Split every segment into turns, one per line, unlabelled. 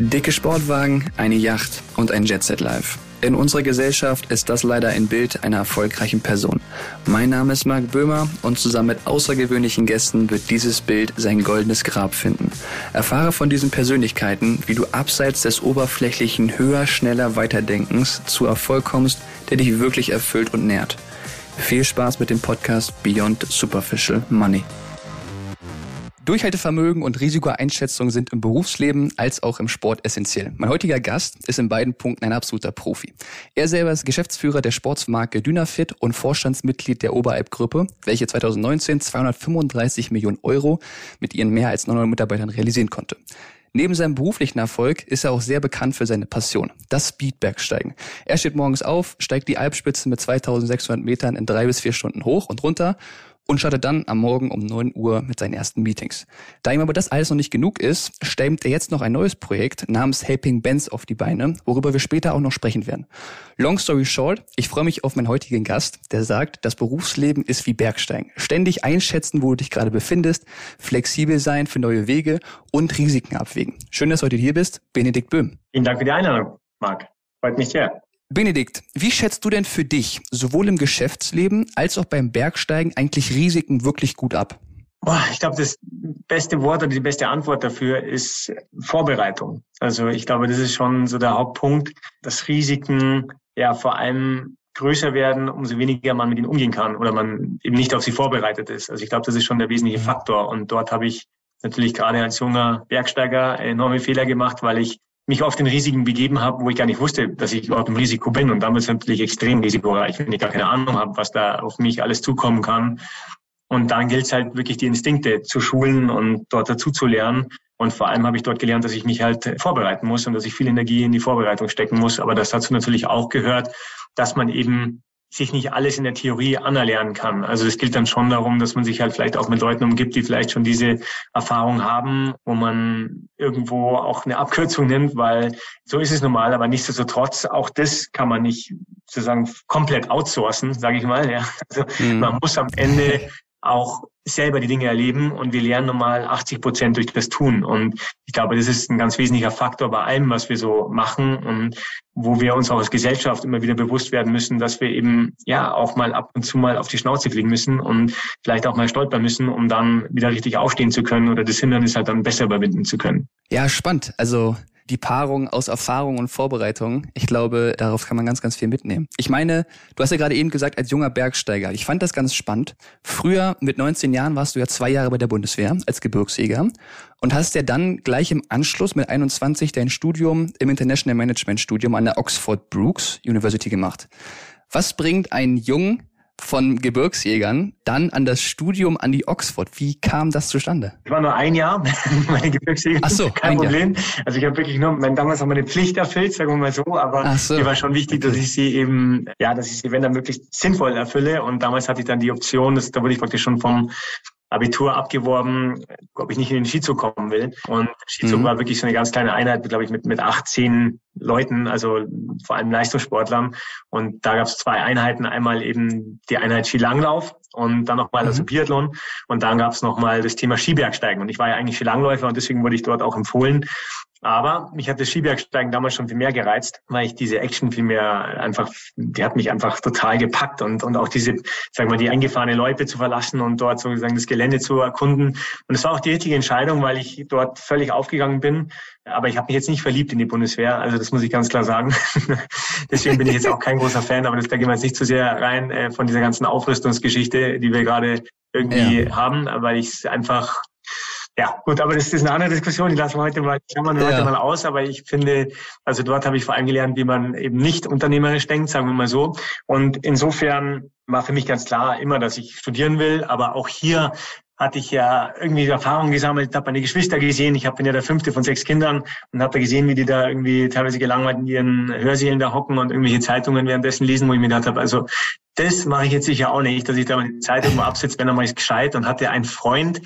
Dicke Sportwagen, eine Yacht und ein Jetset Live. In unserer Gesellschaft ist das leider ein Bild einer erfolgreichen Person. Mein Name ist Marc Böhmer und zusammen mit außergewöhnlichen Gästen wird dieses Bild sein goldenes Grab finden. Erfahre von diesen Persönlichkeiten, wie du abseits des oberflächlichen höher, schneller, weiterdenkens zu Erfolg kommst, der dich wirklich erfüllt und nährt. Viel Spaß mit dem Podcast Beyond Superficial Money. Durchhaltevermögen und Risikoeinschätzung sind im Berufsleben als auch im Sport essentiell. Mein heutiger Gast ist in beiden Punkten ein absoluter Profi. Er selber ist Geschäftsführer der Sportsmarke Dynafit und Vorstandsmitglied der Oberalp-Gruppe, welche 2019 235 Millionen Euro mit ihren mehr als 900 Mitarbeitern realisieren konnte. Neben seinem beruflichen Erfolg ist er auch sehr bekannt für seine Passion, das Speedbergsteigen. Er steht morgens auf, steigt die Alpspitze mit 2600 Metern in drei bis vier Stunden hoch und runter und startet dann am Morgen um 9 Uhr mit seinen ersten Meetings. Da ihm aber das alles noch nicht genug ist, stemmt er jetzt noch ein neues Projekt namens Helping Bands auf die Beine, worüber wir später auch noch sprechen werden. Long story short, ich freue mich auf meinen heutigen Gast, der sagt, das Berufsleben ist wie Bergsteigen. Ständig einschätzen, wo du dich gerade befindest, flexibel sein für neue Wege und Risiken abwägen. Schön, dass du heute hier bist, Benedikt Böhm.
Vielen Dank für die Einladung, Marc. Freut mich sehr.
Benedikt, wie schätzt du denn für dich sowohl im Geschäftsleben als auch beim Bergsteigen eigentlich Risiken wirklich gut ab?
Ich glaube, das beste Wort oder die beste Antwort dafür ist Vorbereitung. Also ich glaube, das ist schon so der Hauptpunkt, dass Risiken ja vor allem größer werden, umso weniger man mit ihnen umgehen kann oder man eben nicht auf sie vorbereitet ist. Also ich glaube, das ist schon der wesentliche mhm. Faktor. Und dort habe ich natürlich gerade als junger Bergsteiger enorme Fehler gemacht, weil ich mich auf den Risiken begeben habe, wo ich gar nicht wusste, dass ich überhaupt im Risiko bin. Und damit ist natürlich extrem risikoreich, wenn ich gar keine Ahnung habe, was da auf mich alles zukommen kann. Und dann gilt es halt wirklich, die Instinkte zu schulen und dort dazu zu lernen. Und vor allem habe ich dort gelernt, dass ich mich halt vorbereiten muss und dass ich viel Energie in die Vorbereitung stecken muss. Aber das dazu natürlich auch gehört, dass man eben sich nicht alles in der Theorie anerlernen kann. Also es gilt dann schon darum, dass man sich halt vielleicht auch mit Leuten umgibt, die vielleicht schon diese Erfahrung haben, wo man irgendwo auch eine Abkürzung nimmt, weil so ist es normal, aber nichtsdestotrotz, auch das kann man nicht sozusagen komplett outsourcen, sage ich mal. Ja. Also mhm. man muss am Ende auch selber die Dinge erleben und wir lernen normal 80 Prozent durch das Tun. Und ich glaube, das ist ein ganz wesentlicher Faktor bei allem, was wir so machen und wo wir uns auch als Gesellschaft immer wieder bewusst werden müssen, dass wir eben ja auch mal ab und zu mal auf die Schnauze fliegen müssen und vielleicht auch mal stolpern müssen, um dann wieder richtig aufstehen zu können oder das Hindernis halt dann besser überwinden zu können.
Ja, spannend. Also die Paarung aus Erfahrung und Vorbereitung. Ich glaube, darauf kann man ganz, ganz viel mitnehmen. Ich meine, du hast ja gerade eben gesagt, als junger Bergsteiger. Ich fand das ganz spannend. Früher, mit 19 Jahren, warst du ja zwei Jahre bei der Bundeswehr als Gebirgsjäger und hast ja dann gleich im Anschluss mit 21 dein Studium im International Management Studium an der Oxford Brooks University gemacht. Was bringt einen jungen von Gebirgsjägern dann an das Studium an die Oxford. Wie kam das zustande?
Ich war nur ein Jahr meine Gebirgsjäger.
Ach so,
kein Problem. Jahr. Also ich habe wirklich nur, mein, damals auch meine Pflicht erfüllt, sagen wir mal so, aber so. mir war schon wichtig, dass ich sie eben, ja, dass ich sie, wenn dann möglichst sinnvoll erfülle. Und damals hatte ich dann die Option, dass, da wurde ich praktisch schon vom Abitur abgeworben, ob ich nicht in den Skizug kommen will. Und Skizug mhm. war wirklich so eine ganz kleine Einheit, glaube ich, mit, mit 18 Leuten, also vor allem Leistungssportlern. Und da gab es zwei Einheiten. Einmal eben die Einheit Skilanglauf und dann nochmal mhm. also Biathlon. Und dann gab es nochmal das Thema Skibergsteigen. Und ich war ja eigentlich Skilangläufer und deswegen wurde ich dort auch empfohlen. Aber mich hat das Skibergsteigen damals schon viel mehr gereizt, weil ich diese Action viel mehr einfach, die hat mich einfach total gepackt und, und auch diese, sagen wir, die eingefahrene Loipe zu verlassen und dort sozusagen das Gelände zu erkunden. Und es war auch die richtige Entscheidung, weil ich dort völlig aufgegangen bin. Aber ich habe mich jetzt nicht verliebt in die Bundeswehr, also das muss ich ganz klar sagen. Deswegen bin ich jetzt auch kein großer Fan, aber das, da gehen wir jetzt nicht zu sehr rein äh, von dieser ganzen Aufrüstungsgeschichte, die wir gerade irgendwie ja. haben, weil ich es einfach ja, gut, aber das ist eine andere Diskussion, die lassen wir heute mal, klammern wir ja. heute mal aus, aber ich finde, also dort habe ich vor allem gelernt, wie man eben nicht unternehmerisch denkt, sagen wir mal so. Und insofern war für mich ganz klar immer, dass ich studieren will, aber auch hier hatte ich ja irgendwie Erfahrungen gesammelt, habe meine Geschwister gesehen. Ich hab, bin ja der fünfte von sechs Kindern und habe da gesehen, wie die da irgendwie teilweise gelangweilt in ihren Hörsälen da hocken und irgendwelche Zeitungen währenddessen lesen, wo ich mir gedacht habe, also das mache ich jetzt sicher auch nicht, dass ich da meine Zeitung mal absitze, wenn er mal ist gescheit und hatte einen Freund,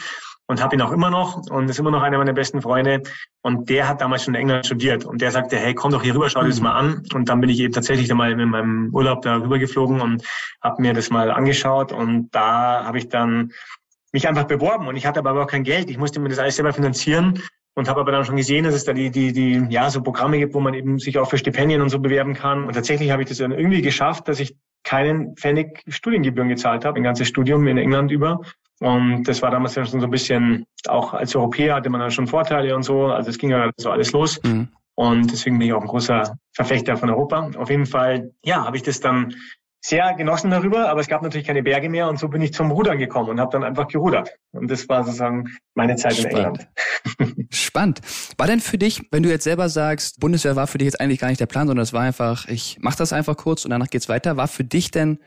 und habe ihn auch immer noch und ist immer noch einer meiner besten Freunde. Und der hat damals schon in England studiert und der sagte, hey, komm doch hier rüber, schau dir das mal an. Und dann bin ich eben tatsächlich mal in meinem Urlaub da rüber geflogen und habe mir das mal angeschaut und da habe ich dann mich einfach beworben und ich hatte aber auch kein Geld. Ich musste mir das alles selber finanzieren und habe aber dann schon gesehen, dass es da die, die, die, ja, so Programme gibt, wo man eben sich auch für Stipendien und so bewerben kann. Und tatsächlich habe ich das dann irgendwie geschafft, dass ich keinen Pfennig Studiengebühren gezahlt habe, ein ganzes Studium in England über. Und das war damals ja schon so ein bisschen, auch als Europäer hatte man dann schon Vorteile und so. Also es ging ja so alles los. Mhm. Und deswegen bin ich auch ein großer Verfechter von Europa. Auf jeden Fall, ja, habe ich das dann sehr genossen darüber, aber es gab natürlich keine Berge mehr und so bin ich zum Rudern gekommen und habe dann einfach gerudert. Und das war sozusagen meine Zeit Spannend. in
England. Spannend. War denn für dich, wenn du jetzt selber sagst, Bundeswehr war für dich jetzt eigentlich gar nicht der Plan, sondern es war einfach, ich mache das einfach kurz und danach geht's weiter, war für dich denn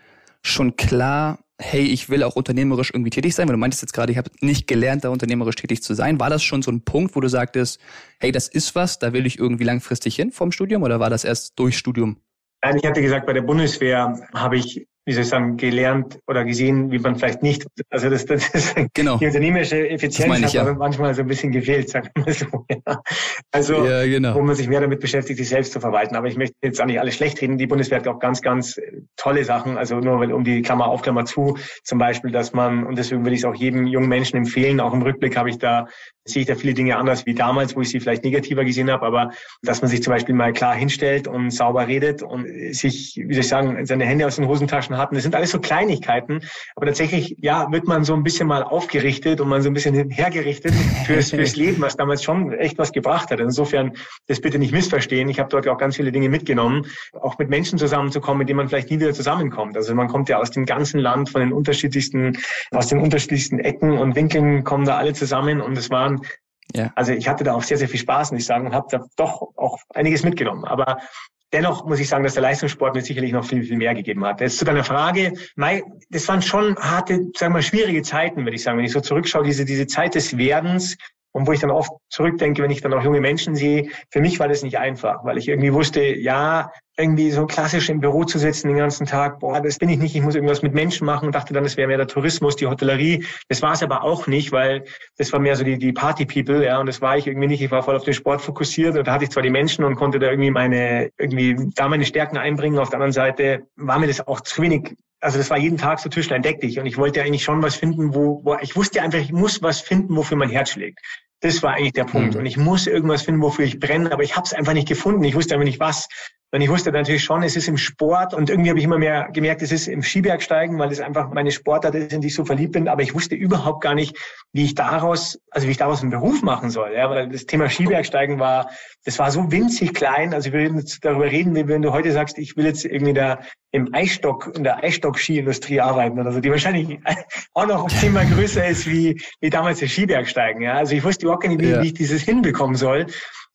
schon klar, hey, ich will auch unternehmerisch irgendwie tätig sein? Weil du meintest jetzt gerade, ich habe nicht gelernt, da unternehmerisch tätig zu sein. War das schon so ein Punkt, wo du sagtest, hey, das ist was, da will ich irgendwie langfristig hin vom Studium oder war das erst durch Studium
Nein, ich hatte gesagt, bei der Bundeswehr habe ich wie soll ich sagen, gelernt oder gesehen, wie man vielleicht nicht, also das, das ist genau. die unternehmerische Effizienz ich, hat ja. manchmal so ein bisschen gefehlt, sagen wir mal so. Ja. Also, ja, genau. wo man sich mehr damit beschäftigt, sich selbst zu verwalten. Aber ich möchte jetzt auch nicht alles schlecht reden. Die Bundeswehr hat auch ganz, ganz tolle Sachen. Also nur weil um die Klammer auf, Klammer zu, zum Beispiel, dass man, und deswegen würde ich es auch jedem jungen Menschen empfehlen, auch im Rückblick habe ich da, sehe ich da viele Dinge anders wie damals, wo ich sie vielleicht negativer gesehen habe, aber dass man sich zum Beispiel mal klar hinstellt und sauber redet und sich, wie soll ich sagen, seine Hände aus den Hosentaschen Taschen hatten. Das sind alles so Kleinigkeiten, aber tatsächlich, ja, wird man so ein bisschen mal aufgerichtet und man so ein bisschen hergerichtet fürs, fürs Leben, was damals schon echt was gebracht hat. Insofern, das bitte nicht missverstehen. Ich habe dort auch ganz viele Dinge mitgenommen, auch mit Menschen zusammenzukommen, mit denen man vielleicht nie wieder zusammenkommt. Also man kommt ja aus dem ganzen Land, von den unterschiedlichsten, aus den unterschiedlichsten Ecken und Winkeln kommen da alle zusammen und es waren ja. Also ich hatte da auch sehr, sehr viel Spaß, muss ich sagen, und habe da doch auch einiges mitgenommen. Aber Dennoch muss ich sagen, dass der Leistungssport mir sicherlich noch viel, viel mehr gegeben hat. Jetzt zu deiner Frage, das waren schon harte, sagen wir mal, schwierige Zeiten, würde ich sagen. Wenn ich so zurückschaue, diese, diese Zeit des Werdens, und wo ich dann oft zurückdenke, wenn ich dann auch junge Menschen sehe, für mich war das nicht einfach, weil ich irgendwie wusste, ja, irgendwie so klassisch im Büro zu sitzen den ganzen Tag, boah, das bin ich nicht, ich muss irgendwas mit Menschen machen und dachte dann, das wäre mehr der Tourismus, die Hotellerie. Das war es aber auch nicht, weil das war mehr so die, die Party-People, ja, und das war ich irgendwie nicht. Ich war voll auf den Sport fokussiert und da hatte ich zwar die Menschen und konnte da irgendwie meine, irgendwie da meine Stärken einbringen. Auf der anderen Seite war mir das auch zu wenig also das war jeden Tag so Tischlein deck dich und ich wollte eigentlich schon was finden, wo, wo ich wusste einfach, ich muss was finden, wofür mein Herz schlägt. Das war eigentlich der Punkt. Mhm. Und ich muss irgendwas finden, wofür ich brenne, aber ich habe es einfach nicht gefunden. Ich wusste einfach nicht was. Und ich wusste natürlich schon, es ist im Sport und irgendwie habe ich immer mehr gemerkt, es ist im Skibergsteigen, weil es einfach meine Sportart ist, in die ich so verliebt bin. Aber ich wusste überhaupt gar nicht, wie ich daraus, also wie ich daraus einen Beruf machen soll. Ja, weil das Thema Skibergsteigen war, das war so winzig klein. Also wir würden jetzt darüber reden, wenn du heute sagst, ich will jetzt irgendwie da im Eisstock, in der Eisstock-Skiindustrie arbeiten oder so, die wahrscheinlich auch noch zehnmal größer ist wie, wie damals das Skibergsteigen. Ja, also ich wusste überhaupt nicht, wie, ja. wie ich dieses hinbekommen soll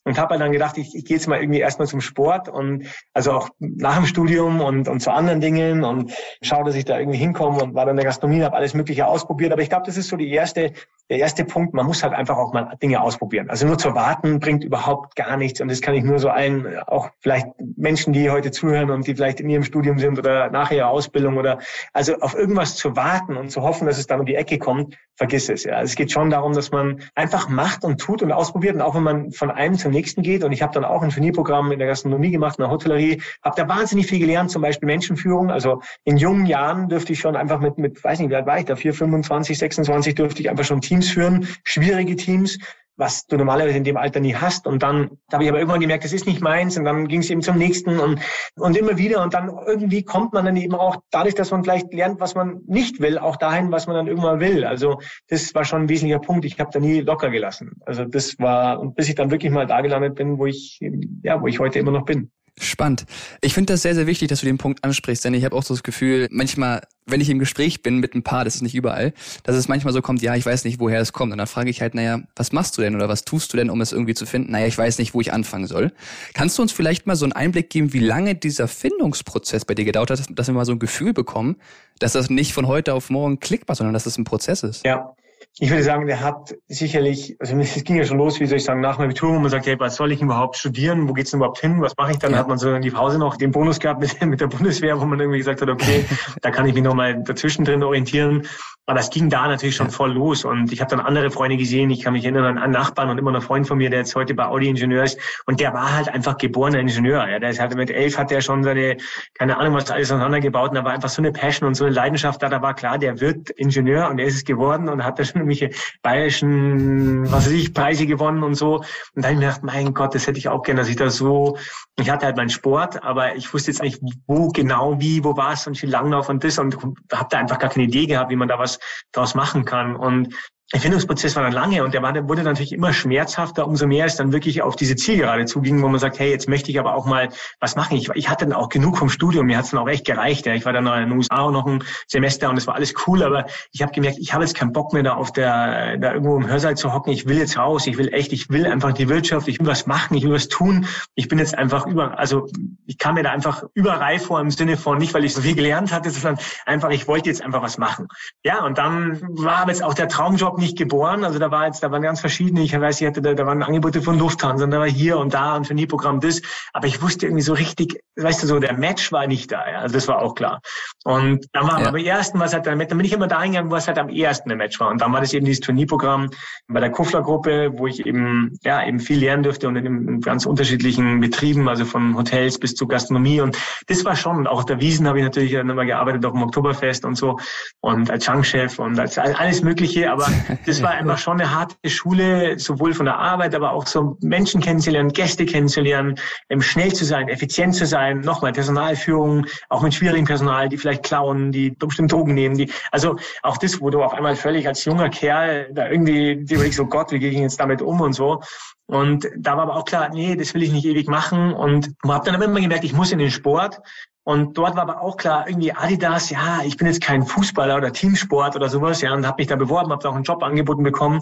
und habe dann gedacht, ich, ich gehe jetzt mal irgendwie erstmal zum Sport und also auch nach dem Studium und, und zu anderen Dingen und schaue, dass ich da irgendwie hinkomme und war dann in der Gastronomie, habe alles Mögliche ausprobiert. Aber ich glaube, das ist so die erste, der erste Punkt. Man muss halt einfach auch mal Dinge ausprobieren. Also nur zu warten bringt überhaupt gar nichts. Und das kann ich nur so allen, auch vielleicht Menschen, die heute zuhören und die vielleicht in ihrem Studium sind oder nach ihrer Ausbildung oder also auf irgendwas zu warten und zu hoffen, dass es dann um die Ecke kommt, vergiss es. Ja. Also es geht schon darum, dass man einfach macht und tut und ausprobiert. Und auch wenn man von einem zum nächsten geht. Und ich habe dann auch ein Turnierprogramm in der Gastronomie gemacht, in der Hotellerie, habe da wahnsinnig viel gelernt, zum Beispiel Menschenführung. Also in jungen Jahren dürfte ich schon einfach mit, mit weiß nicht, wie alt war ich da, 4, 25, 26 dürfte ich einfach schon Teams führen, schwierige Teams was du normalerweise in dem Alter nie hast. Und dann habe ich aber irgendwann gemerkt, das ist nicht meins. Und dann ging es eben zum nächsten und, und immer wieder. Und dann irgendwie kommt man dann eben auch dadurch, dass man vielleicht lernt, was man nicht will, auch dahin, was man dann irgendwann will. Also das war schon ein wesentlicher Punkt. Ich habe da nie locker gelassen. Also das war, und bis ich dann wirklich mal da gelandet bin, wo ich, ja, wo ich heute immer noch bin.
Spannend. Ich finde das sehr, sehr wichtig, dass du den Punkt ansprichst, denn ich habe auch so das Gefühl, manchmal, wenn ich im Gespräch bin mit ein Paar, das ist nicht überall, dass es manchmal so kommt, ja, ich weiß nicht, woher es kommt. Und dann frage ich halt, naja, was machst du denn oder was tust du denn, um es irgendwie zu finden? Naja, ich weiß nicht, wo ich anfangen soll. Kannst du uns vielleicht mal so einen Einblick geben, wie lange dieser Findungsprozess bei dir gedauert hat, dass wir mal so ein Gefühl bekommen, dass das nicht von heute auf morgen klickbar, sondern dass das ein Prozess ist?
Ja, ich würde sagen, der hat sicherlich, also es ging ja schon los, wie soll ich sagen, nach meinem Abitur, wo man sagt, hey, was soll ich überhaupt studieren? Wo geht's denn überhaupt hin? Was mache ich dann? Ja. Hat man so in die Pause noch den Bonus gehabt mit, mit der Bundeswehr, wo man irgendwie gesagt hat, okay, da kann ich mich nochmal dazwischen drin orientieren. Aber das ging da natürlich schon voll los. Und ich habe dann andere Freunde gesehen. Ich kann mich erinnern an einen Nachbarn und immer noch Freund von mir, der jetzt heute bei Audi Ingenieur ist. Und der war halt einfach geborener Ingenieur. Ja, der ist halt mit elf hat der schon seine, keine Ahnung, was alles auseinandergebaut. Und da war einfach so eine Passion und so eine Leidenschaft da. Da war klar, der wird Ingenieur und er ist es geworden und hat da schon irgendwelche bayerischen, was weiß ich, Preise gewonnen und so. Und da habe ich mir gedacht, mein Gott, das hätte ich auch gerne, dass ich da so, ich hatte halt meinen Sport, aber ich wusste jetzt nicht, wo genau, wie, wo war es und viel Langlauf und das und habe da einfach gar keine Idee gehabt, wie man da was draus machen kann. Und der Findungsprozess war dann lange und der, wurde natürlich immer schmerzhafter, umso mehr es dann wirklich auf diese Zielgerade zuging, wo man sagt, hey, jetzt möchte ich aber auch mal was machen. Ich, ich hatte dann auch genug vom Studium, mir hat es dann auch echt gereicht. Ja. Ich war dann noch in den USA auch noch ein Semester und es war alles cool, aber ich habe gemerkt, ich habe jetzt keinen Bock mehr da auf der, da irgendwo im Hörsaal zu hocken. Ich will jetzt raus, ich will echt, ich will einfach die Wirtschaft, ich will was machen, ich will was tun. Ich bin jetzt einfach über, also ich kam mir da einfach überreif vor im Sinne von, nicht weil ich so viel gelernt hatte, sondern einfach, ich wollte jetzt einfach was machen. Ja, und dann war aber jetzt auch der Traumjob nicht geboren. Also da war jetzt, da waren ganz verschiedene. Ich weiß, ich hatte, da, da waren Angebote von Lufthansa und da war hier und da und Trainierprogramm das. Aber ich wusste irgendwie so richtig, weißt du, so der Match war nicht da. Ja. Also das war auch klar. Und dann war ja. aber ersten, was halt, dann bin ich immer da hingegangen, was halt am ersten der Match war. Und dann war das eben dieses Turnierprogramm bei der Kuffler-Gruppe, wo ich eben, ja, eben viel lernen durfte und in, in ganz unterschiedlichen Betrieben, also von Hotels bis zu Gastronomie. Und das war schon, auch auf der Wiesen habe ich natürlich dann immer gearbeitet, auch im Oktoberfest und so. Und als Changchef und als alles Mögliche. Aber das war einfach schon eine harte Schule, sowohl von der Arbeit, aber auch so Menschen kennenzulernen, Gäste kennenzulernen, schnell zu sein, effizient zu sein, nochmal Personalführung, auch mit schwierigem Personal, die vielleicht klauen, die bestimmt Drogen nehmen, die, also auch das, wo du auf einmal völlig als junger Kerl da irgendwie, die überlegst, so Gott, wie gehe ich jetzt damit um und so. Und da war aber auch klar, nee, das will ich nicht ewig machen. Und habe dann immer gemerkt, ich muss in den Sport. Und dort war aber auch klar, irgendwie Adidas, ja, ich bin jetzt kein Fußballer oder Teamsport oder sowas, ja, und habe mich da beworben, habe da auch einen Job angeboten bekommen.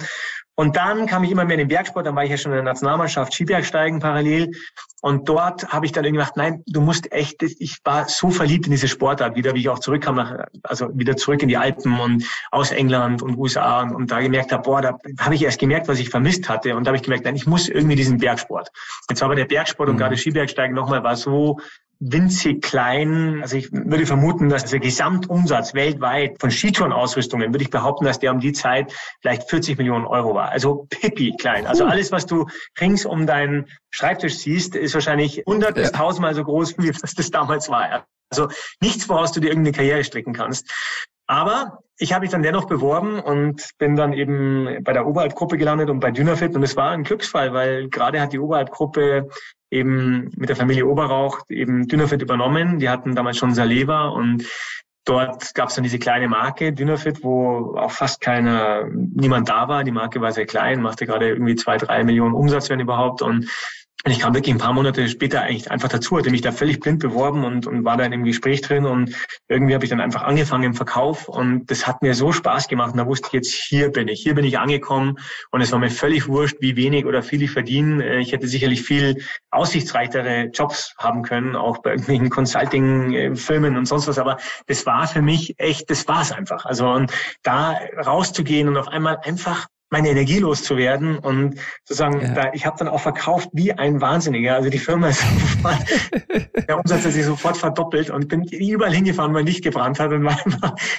Und dann kam ich immer mehr in den Bergsport, dann war ich ja schon in der Nationalmannschaft Skibergsteigen parallel. Und dort habe ich dann irgendwie gedacht, nein, du musst echt, ich war so verliebt in diese Sportart wieder, wie ich auch zurückkam, nach, also wieder zurück in die Alpen und aus England und USA und, und da gemerkt habe, boah, da habe ich erst gemerkt, was ich vermisst hatte. Und da habe ich gemerkt, nein, ich muss irgendwie diesen Bergsport. Jetzt war aber der Bergsport mhm. und gerade Skibergsteigen nochmal war so winzig klein. Also ich würde vermuten, dass der Gesamtumsatz weltweit von Skitourenausrüstungen, würde ich behaupten, dass der um die Zeit vielleicht 40 Millionen Euro war. Also pipi klein. Also alles, was du rings um deinen Schreibtisch siehst, ist wahrscheinlich 100 bis 1000 Mal so groß, wie das, das damals war. Also nichts, woraus du dir irgendeine Karriere stricken kannst. Aber ich habe mich dann dennoch beworben und bin dann eben bei der Oberhalbgruppe gelandet und bei Dynafit und es war ein Glücksfall, weil gerade hat die Oberhalbgruppe eben mit der Familie Oberrauch eben Dynafit übernommen. Die hatten damals schon Saleva und dort gab es dann diese kleine Marke Dynafit, wo auch fast keiner, niemand da war. Die Marke war sehr klein, machte gerade irgendwie zwei, drei Millionen Umsatz, wenn überhaupt und und ich kam wirklich ein paar Monate später eigentlich einfach dazu, hatte mich da völlig blind beworben und, und war da in dem Gespräch drin und irgendwie habe ich dann einfach angefangen im Verkauf und das hat mir so Spaß gemacht und da wusste ich jetzt, hier bin ich, hier bin ich angekommen und es war mir völlig wurscht, wie wenig oder viel ich verdiene. Äh, ich hätte sicherlich viel aussichtsreichere Jobs haben können, auch bei irgendwelchen Consulting-Filmen und sonst was, aber das war für mich echt, das war es einfach. Also und da rauszugehen und auf einmal einfach meine Energie loszuwerden und sozusagen, ja. da, ich habe dann auch verkauft wie ein Wahnsinniger. Also die Firma ist sofort, der Umsatz hat sich sofort verdoppelt und bin überall hingefahren, wo er nicht gebrannt hat und war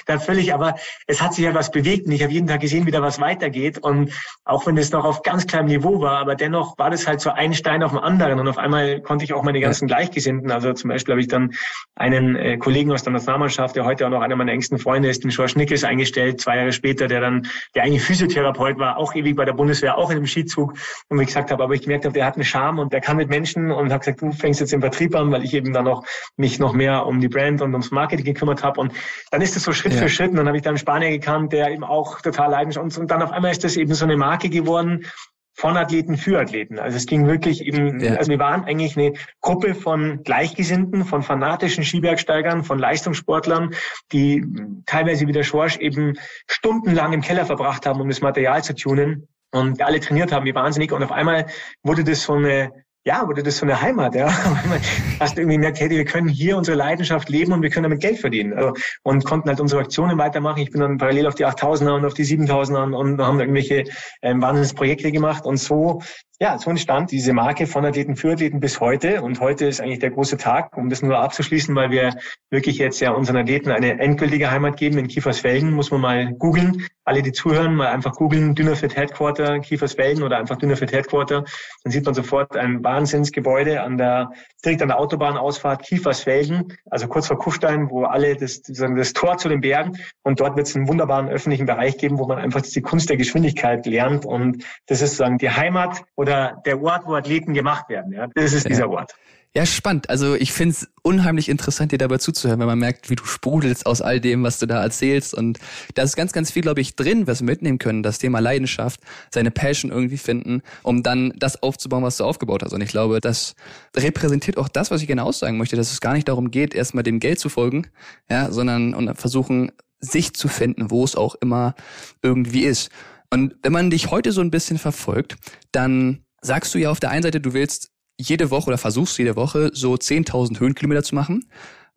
da völlig, aber es hat sich ja was bewegt und ich habe jeden Tag gesehen, wie da was weitergeht und auch wenn es noch auf ganz kleinem Niveau war, aber dennoch war das halt so ein Stein auf dem anderen und auf einmal konnte ich auch meine ganzen Gleichgesinnten, also zum Beispiel habe ich dann einen äh, Kollegen aus der Nationalmannschaft, der heute auch noch einer meiner engsten Freunde ist, den George Nickes eingestellt, zwei Jahre später, der dann, der eigentlich Physiotherapeut war, war auch ewig bei der Bundeswehr, auch in dem Skizug. Und wie ich gesagt habe, aber ich gemerkt habe, der hat einen Charme und der kann mit Menschen und habe gesagt, du fängst jetzt im Vertrieb an, weil ich eben dann noch mich noch mehr um die Brand und ums Marketing gekümmert habe. Und dann ist es so Schritt ja. für Schritt. Und dann habe ich dann einen Spanier gekannt, der eben auch total leidenschaftlich und dann auf einmal ist das eben so eine Marke geworden, von Athleten für Athleten. Also es ging wirklich eben, ja. also wir waren eigentlich eine Gruppe von Gleichgesinnten, von fanatischen Skibergsteigern, von Leistungssportlern, die teilweise wie der Schorsch eben stundenlang im Keller verbracht haben, um das Material zu tunen und alle trainiert haben wie wahnsinnig und auf einmal wurde das so eine ja, wurde das so eine Heimat, ja. Hast irgendwie merkt, hey, wir können hier unsere Leidenschaft leben und wir können damit Geld verdienen. Also, und konnten halt unsere Aktionen weitermachen. Ich bin dann parallel auf die 8000er und auf die 7000er und haben irgendwelche ähm, Wahnsinnsprojekte gemacht. Und so ja, so entstand diese Marke von Athleten für Athleten bis heute. Und heute ist eigentlich der große Tag, um das nur abzuschließen, weil wir wirklich jetzt ja unseren Athleten eine endgültige Heimat geben in Kiefersfelden. Muss man mal googeln. Alle, die zuhören, mal einfach googeln, Dünnerfit Headquarter, Kiefersfelden oder einfach Dünnerfit Headquarter. Dann sieht man sofort ein Wahnsinnsgebäude an der, direkt an der Autobahnausfahrt Kiefersfelden, also kurz vor Kufstein, wo alle das, das Tor zu den Bergen. Und dort wird es einen wunderbaren öffentlichen Bereich geben, wo man einfach die Kunst der Geschwindigkeit lernt. Und das ist sozusagen die Heimat oder der Ort, wo Athleten gemacht werden. Ja, das ist ja. dieser Ort.
Ja, spannend. Also ich finde es unheimlich interessant, dir dabei zuzuhören, wenn man merkt, wie du sprudelst aus all dem, was du da erzählst. Und da ist ganz, ganz viel, glaube ich, drin, was wir mitnehmen können. Das Thema Leidenschaft, seine Passion irgendwie finden, um dann das aufzubauen, was du aufgebaut hast. Und ich glaube, das repräsentiert auch das, was ich gerne aussagen möchte, dass es gar nicht darum geht, erstmal dem Geld zu folgen, ja, sondern und versuchen, sich zu finden, wo es auch immer irgendwie ist. Und wenn man dich heute so ein bisschen verfolgt, dann sagst du ja auf der einen Seite, du willst jede Woche oder versuchst jede Woche so 10.000 Höhenkilometer zu machen,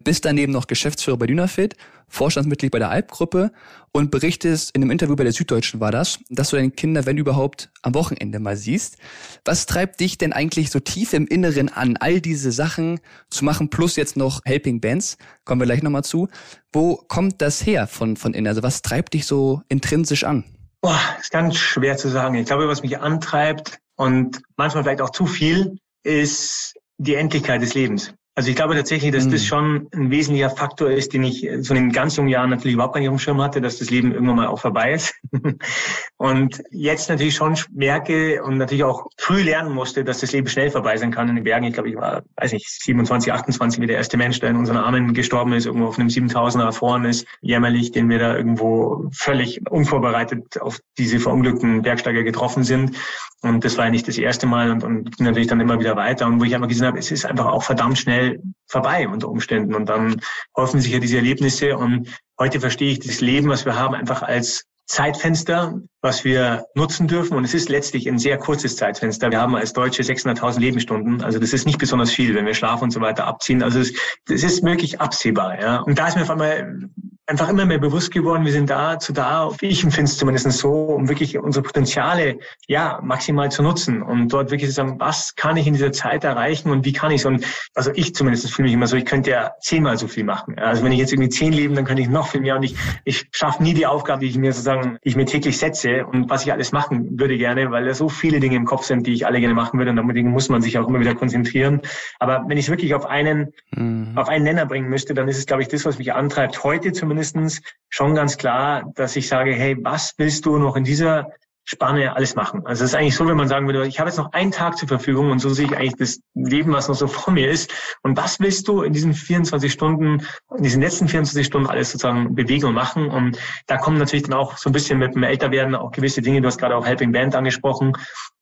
bist daneben noch Geschäftsführer bei Dynafit, Vorstandsmitglied bei der Alpgruppe und berichtest in einem Interview bei der Süddeutschen war das, dass du deine Kinder, wenn überhaupt, am Wochenende mal siehst. Was treibt dich denn eigentlich so tief im Inneren an, all diese Sachen zu machen, plus jetzt noch Helping Bands, kommen wir gleich nochmal zu. Wo kommt das her von, von innen? Also was treibt dich so intrinsisch an?
Boah, ist ganz schwer zu sagen. Ich glaube, was mich antreibt und manchmal vielleicht auch zu viel, ist die Endlichkeit des Lebens. Also ich glaube tatsächlich, dass das schon ein wesentlicher Faktor ist, den ich so in den ganz jungen Jahren natürlich überhaupt gar nicht auf dem Schirm hatte, dass das Leben irgendwann mal auch vorbei ist. und jetzt natürlich schon merke und natürlich auch früh lernen musste, dass das Leben schnell vorbei sein kann in den Bergen. Ich glaube, ich war, weiß nicht, 27, 28 wie der erste Mensch, der in unseren Armen gestorben ist, irgendwo auf einem 7000er erfroren ist, jämmerlich, den wir da irgendwo völlig unvorbereitet auf diese verunglückten Bergsteiger getroffen sind. Und das war ja nicht das erste Mal und, und ging natürlich dann immer wieder weiter. Und wo ich einfach gesehen habe, es ist einfach auch verdammt schnell vorbei unter Umständen. Und dann häufen sich ja diese Erlebnisse. Und heute verstehe ich das Leben, was wir haben, einfach als Zeitfenster, was wir nutzen dürfen. Und es ist letztlich ein sehr kurzes Zeitfenster. Wir haben als Deutsche 600.000 Lebensstunden. Also das ist nicht besonders viel, wenn wir Schlaf und so weiter abziehen. Also es, das ist wirklich absehbar. Ja. Und da ist mir auf einmal einfach immer mehr bewusst geworden, wir sind dazu da, ich empfinde es zumindest so, um wirklich unsere Potenziale ja maximal zu nutzen und dort wirklich zu sagen, was kann ich in dieser Zeit erreichen und wie kann ich es? Und also ich zumindest fühle mich immer so, ich könnte ja zehnmal so viel machen. Also wenn ich jetzt irgendwie zehn leben, dann könnte ich noch viel mehr und ich, ich schaffe nie die Aufgabe, die ich mir sozusagen, die ich mir täglich setze und was ich alles machen würde gerne, weil da so viele Dinge im Kopf sind, die ich alle gerne machen würde und damit muss man sich auch immer wieder konzentrieren. Aber wenn ich es wirklich auf einen, mhm. auf einen Nenner bringen müsste, dann ist es, glaube ich, das, was mich antreibt, heute zumindest zumindestens schon ganz klar, dass ich sage, hey, was willst du noch in dieser Spanne alles machen. Also es ist eigentlich so, wenn man sagen würde, ich habe jetzt noch einen Tag zur Verfügung und so sehe ich eigentlich das Leben, was noch so vor mir ist. Und was willst du in diesen 24 Stunden, in diesen letzten 24 Stunden alles sozusagen bewegen und machen? Und da kommen natürlich dann auch so ein bisschen mit dem Älterwerden auch gewisse Dinge. Du hast gerade auch Helping Band angesprochen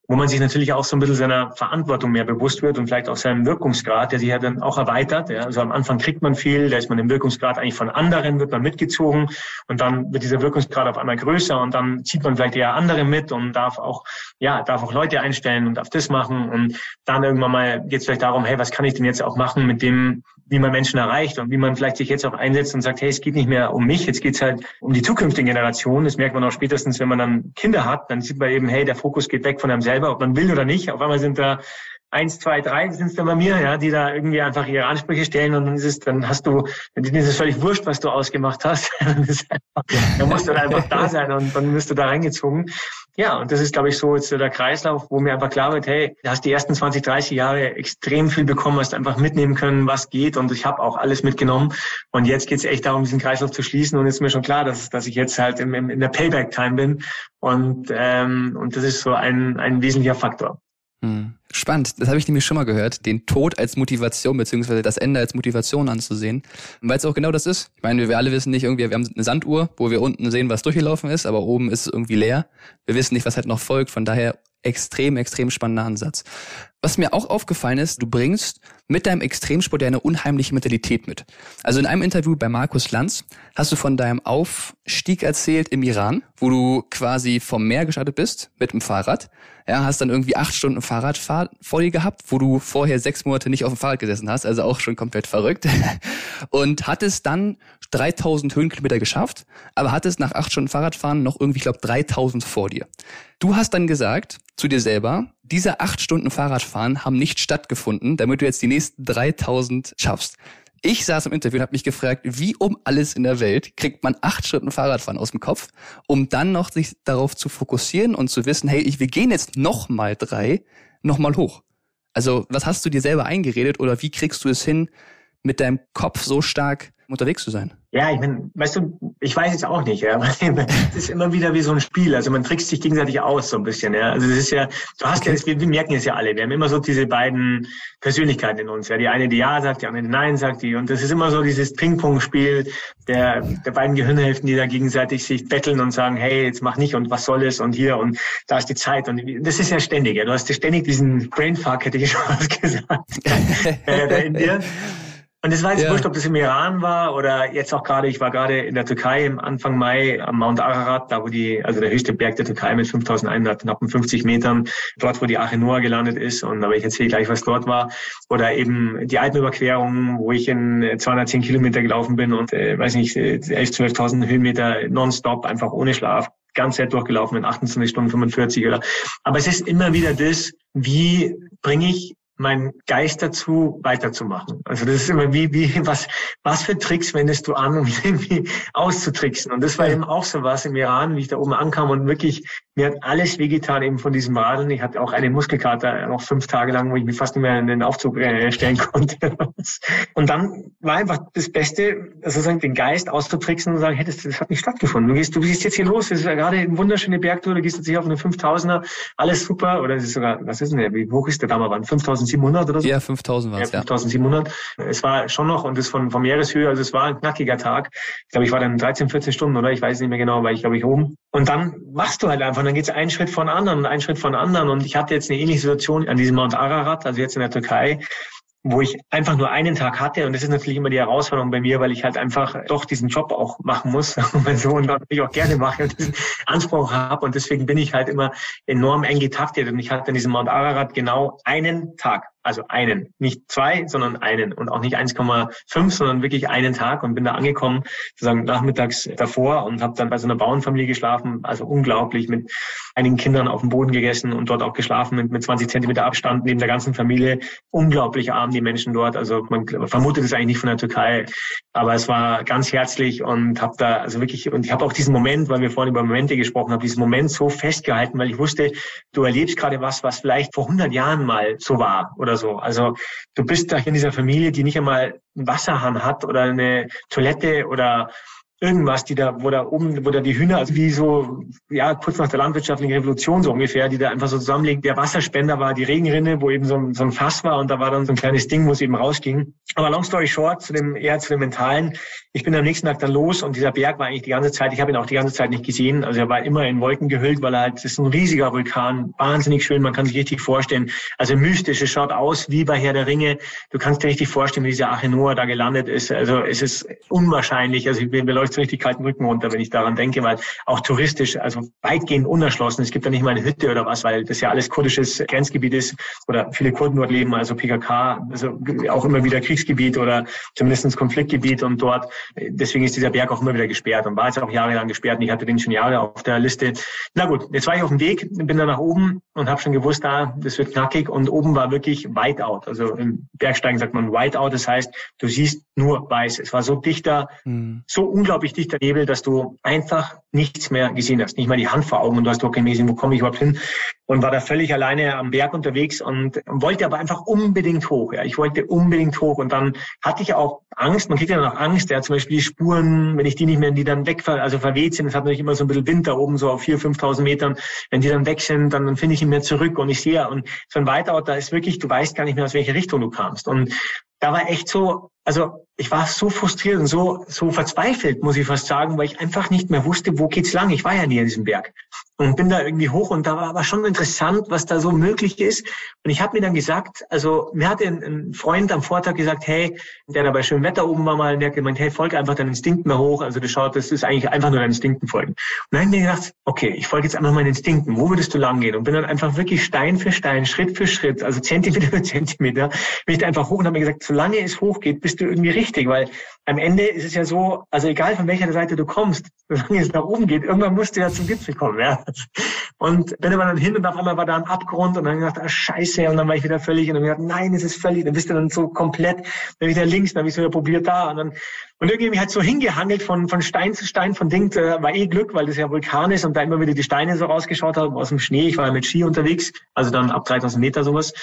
wo man sich natürlich auch so ein bisschen seiner Verantwortung mehr bewusst wird und vielleicht auch seinem Wirkungsgrad, der sich ja dann auch erweitert. Ja. Also am Anfang kriegt man viel, da ist man im Wirkungsgrad eigentlich von anderen, wird man mitgezogen und dann wird dieser Wirkungsgrad auf einmal größer und dann zieht man vielleicht eher andere mit und darf auch, ja, darf auch Leute einstellen und darf das machen und dann irgendwann mal geht es vielleicht darum, hey, was kann ich denn jetzt auch machen mit dem, wie man Menschen erreicht und wie man vielleicht sich jetzt auch einsetzt und sagt, hey, es geht nicht mehr um mich, jetzt geht's halt um die zukünftigen Generationen. Das merkt man auch spätestens, wenn man dann Kinder hat, dann sieht man eben, hey, der Fokus geht weg von einem selber, ob man will oder nicht. Auf einmal sind da eins, zwei, drei sind es dann bei mir, ja, die da irgendwie einfach ihre Ansprüche stellen und dann ist es, dann hast du, dann ist es völlig wurscht, was du ausgemacht hast. dann musst du dann einfach da sein und dann wirst du da reingezogen. Ja, und das ist, glaube ich, so jetzt der Kreislauf, wo mir einfach klar wird, hey, du hast die ersten 20, 30 Jahre extrem viel bekommen, hast einfach mitnehmen können, was geht und ich habe auch alles mitgenommen. Und jetzt geht es echt darum, diesen Kreislauf zu schließen und ist mir schon klar, dass, dass ich jetzt halt im, im, in der Payback-Time bin und, ähm, und das ist so ein, ein wesentlicher Faktor.
Hm. Spannend, das habe ich nämlich schon mal gehört, den Tod als Motivation beziehungsweise das Ende als Motivation anzusehen, weil es auch genau das ist. Ich meine, wir alle wissen nicht irgendwie, wir haben eine Sanduhr, wo wir unten sehen, was durchgelaufen ist, aber oben ist es irgendwie leer. Wir wissen nicht, was halt noch folgt, von daher extrem, extrem spannender Ansatz. Was mir auch aufgefallen ist, du bringst mit deinem Extremsport ja eine unheimliche Mentalität mit. Also in einem Interview bei Markus Lanz hast du von deinem Aufstieg erzählt im Iran, wo du quasi vom Meer gestartet bist mit dem Fahrrad. Ja, hast dann irgendwie acht Stunden Fahrradfahrt Jahr vor dir gehabt, wo du vorher sechs Monate nicht auf dem Fahrrad gesessen hast, also auch schon komplett verrückt. Und hattest dann 3000 Höhenkilometer geschafft, aber hattest nach acht Stunden Fahrradfahren noch irgendwie, ich glaube, 3000 vor dir. Du hast dann gesagt zu dir selber, diese acht Stunden Fahrradfahren haben nicht stattgefunden, damit du jetzt die nächsten 3000 schaffst. Ich saß im Interview und habe mich gefragt, wie um alles in der Welt kriegt man acht Stunden Fahrradfahren aus dem Kopf, um dann noch sich darauf zu fokussieren und zu wissen, hey, ich, wir gehen jetzt noch mal drei, noch mal hoch. Also was hast du dir selber eingeredet oder wie kriegst du es hin, mit deinem Kopf so stark unterwegs zu sein?
Ja, ich meine, weißt du, ich weiß jetzt auch nicht, ja. Es ist immer wieder wie so ein Spiel. Also man trickst sich gegenseitig aus, so ein bisschen, ja. Also es ist ja, du hast okay. ja, wir, wir merken es ja alle. Wir haben immer so diese beiden Persönlichkeiten in uns. Ja, die eine, die Ja sagt, die andere die Nein sagt, die. Und das ist immer so dieses Ping-Pong-Spiel der, der beiden Gehirnhälften, die da gegenseitig sich betteln und sagen, hey, jetzt mach nicht und was soll es und hier und da ist die Zeit. Und das ist ja ständig, ja. Du hast ja ständig diesen Brainfuck, hätte ich schon was gesagt, äh, in dir. Und es war jetzt ja. wurscht, ob das im Iran war oder jetzt auch gerade, ich war gerade in der Türkei im Anfang Mai am Mount Ararat, da wo die, also der höchste Berg der Türkei mit 5150 Metern, dort wo die Arche Noah gelandet ist und aber ich erzähle gleich, was dort war. Oder eben die Alpenüberquerung, wo ich in 210 Kilometer gelaufen bin und, äh, weiß nicht, 11, 12.000 Höhenmeter nonstop, einfach ohne Schlaf ganz Zeit durchgelaufen in 28 Stunden 45 oder. Aber es ist immer wieder das, wie bringe ich meinen Geist dazu, weiterzumachen. Also das ist immer wie, wie, was, was für Tricks wendest du an, um irgendwie auszutricksen? Und das war eben auch so was im Iran, wie ich da oben ankam und wirklich, mir hat alles wehgetan eben von diesem Radeln. Ich hatte auch eine Muskelkater noch fünf Tage lang, wo ich mich fast nicht mehr in den Aufzug äh, stellen konnte. und dann war einfach das Beste, sozusagen den Geist auszutricksen und sagen, hey, das, das hat nicht stattgefunden. Du gehst, du gehst jetzt hier los, das ist ja gerade eine wunderschöne Bergtour, du gehst jetzt hier auf eine 5000er, alles super, oder es ist sogar, was ist denn der, wie hoch ist der Dammerwand? 5000 5700 oder so?
Ja, 5000 war es,
ja. 5700. Es war schon noch, und das von, von Meereshöhe, also es war ein knackiger Tag. Ich glaube, ich war dann 13, 14 Stunden, oder? Ich weiß nicht mehr genau, weil ich glaube, ich oben. Und dann machst du halt einfach, und dann geht's einen Schritt von anderen, einen Schritt von anderen. Und ich hatte jetzt eine ähnliche Situation an diesem Mount Ararat, also jetzt in der Türkei wo ich einfach nur einen Tag hatte. Und das ist natürlich immer die Herausforderung bei mir, weil ich halt einfach doch diesen Job auch machen muss und mein Sohn natürlich auch gerne mache und diesen Anspruch habe. Und deswegen bin ich halt immer enorm eng getaktet. Und ich hatte in diesem Mount Ararat genau einen Tag. Also einen, nicht zwei, sondern einen. Und auch nicht 1,5, sondern wirklich einen Tag. Und bin da angekommen, sozusagen nachmittags davor und habe dann bei so einer Bauernfamilie geschlafen, also unglaublich mit einigen Kindern auf dem Boden gegessen und dort auch geschlafen mit, mit 20 Zentimeter Abstand neben der ganzen Familie. Unglaublich arm die Menschen dort, also man vermutet es eigentlich nicht von der Türkei, aber es war ganz herzlich und habe da also wirklich und ich habe auch diesen Moment, weil wir vorhin über Momente gesprochen haben, diesen Moment so festgehalten, weil ich wusste, du erlebst gerade was, was vielleicht vor 100 Jahren mal so war oder so. Also du bist da in dieser Familie, die nicht einmal einen Wasserhahn hat oder eine Toilette oder irgendwas, die da, wo da oben, wo da die Hühner, also wie so, ja, kurz nach der landwirtschaftlichen Revolution so ungefähr, die da einfach so zusammenlegen. Der Wasserspender war die Regenrinne, wo eben so ein, so ein Fass war und da war dann so ein kleines Ding, wo es eben rausging. Aber long story short, zu dem, eher zu dem Mentalen. Ich bin am nächsten Tag dann los und dieser Berg war eigentlich die ganze Zeit, ich habe ihn auch die ganze Zeit nicht gesehen. Also er war immer in Wolken gehüllt, weil er halt, das ist ein riesiger Vulkan, wahnsinnig schön, man kann sich richtig vorstellen. Also mystisch, es schaut aus wie bei Herr der Ringe. Du kannst dir richtig vorstellen, wie dieser Achenoa da gelandet ist. Also es ist unwahrscheinlich. Also wir, wir läuft richtig kalten Rücken runter, wenn ich daran denke, weil auch touristisch, also weitgehend unerschlossen. Es gibt da nicht mal eine Hütte oder was, weil das ja alles kurdisches Grenzgebiet ist oder viele Kurden dort leben, also PKK, also auch immer wieder Kriegsgebiet oder zumindest Konfliktgebiet und dort, deswegen ist dieser Berg auch immer wieder gesperrt und war jetzt auch jahrelang gesperrt und ich hatte den schon Jahre auf der Liste. Na gut, jetzt war ich auf dem Weg, bin dann nach oben und habe schon gewusst, da, ah, das wird knackig und oben war wirklich Whiteout. Also im Bergsteigen sagt man Whiteout, das heißt, du siehst nur weiß. Es war so dichter, mhm. so unglaublich dichter Nebel, dass du einfach nichts mehr gesehen hast. Nicht mal die Hand vor Augen und du hast doch gesehen, wo komme ich überhaupt hin? Und war da völlig alleine am Berg unterwegs und wollte aber einfach unbedingt hoch. Ja, ich wollte unbedingt hoch und dann hatte ich auch Angst. Man kriegt ja noch Angst. Ja, zum Beispiel die Spuren, wenn ich die nicht mehr, die dann weg, also verweht sind. Es hat natürlich immer so ein bisschen Wind da oben, so auf 4.000, 5.000 Metern. Wenn die dann weg sind, dann, dann finde ich ihn mehr zurück und ich sehe, und so ein Whiteout, da ist wirklich, du weißt gar nicht mehr, aus welcher Richtung du kamst. Und da war echt so, also ich war so frustriert und so, so verzweifelt, muss ich fast sagen, weil ich einfach nicht mehr wusste, wo geht's lang. Ich war ja nie in diesem Berg und bin da irgendwie hoch und da war aber schon interessant, was da so möglich ist. Und ich habe mir dann gesagt, also mir hat ein, ein, Freund am Vortag gesagt, hey, der da bei schönem Wetter oben war mal, der hat gemeint, hey, folge einfach deinen Instinkten mehr hoch. Also du schaut, das ist eigentlich einfach nur deinen Instinkten folgen. Und dann habe ich mir gedacht, okay, ich folge jetzt einfach meinen Instinkten. Wo würdest du lang gehen? Und bin dann einfach wirklich Stein für Stein, Schritt für Schritt, also Zentimeter für Zentimeter, bin ich da einfach hoch und habe mir gesagt, solange es hochgeht, bist du irgendwie richtig, weil am Ende ist es ja so, also egal von welcher Seite du kommst, solange es nach oben geht, irgendwann musst du ja zum Gipfel kommen, ja. Und bin aber dann hin und auf einmal war da ein Abgrund und dann gedacht, ah, scheiße, und dann war ich wieder völlig und dann gedacht, nein, es ist völlig, dann bist du dann so komplett, dann wieder links, dann habe ich so wieder probiert da und dann, und irgendwie halt so hingehangelt von, von Stein zu Stein, von Ding, äh, war eh Glück, weil das ja Vulkan ist und da immer wieder die Steine so rausgeschaut haben aus dem Schnee. Ich war ja mit Ski unterwegs, also dann ab 3000 Meter sowas.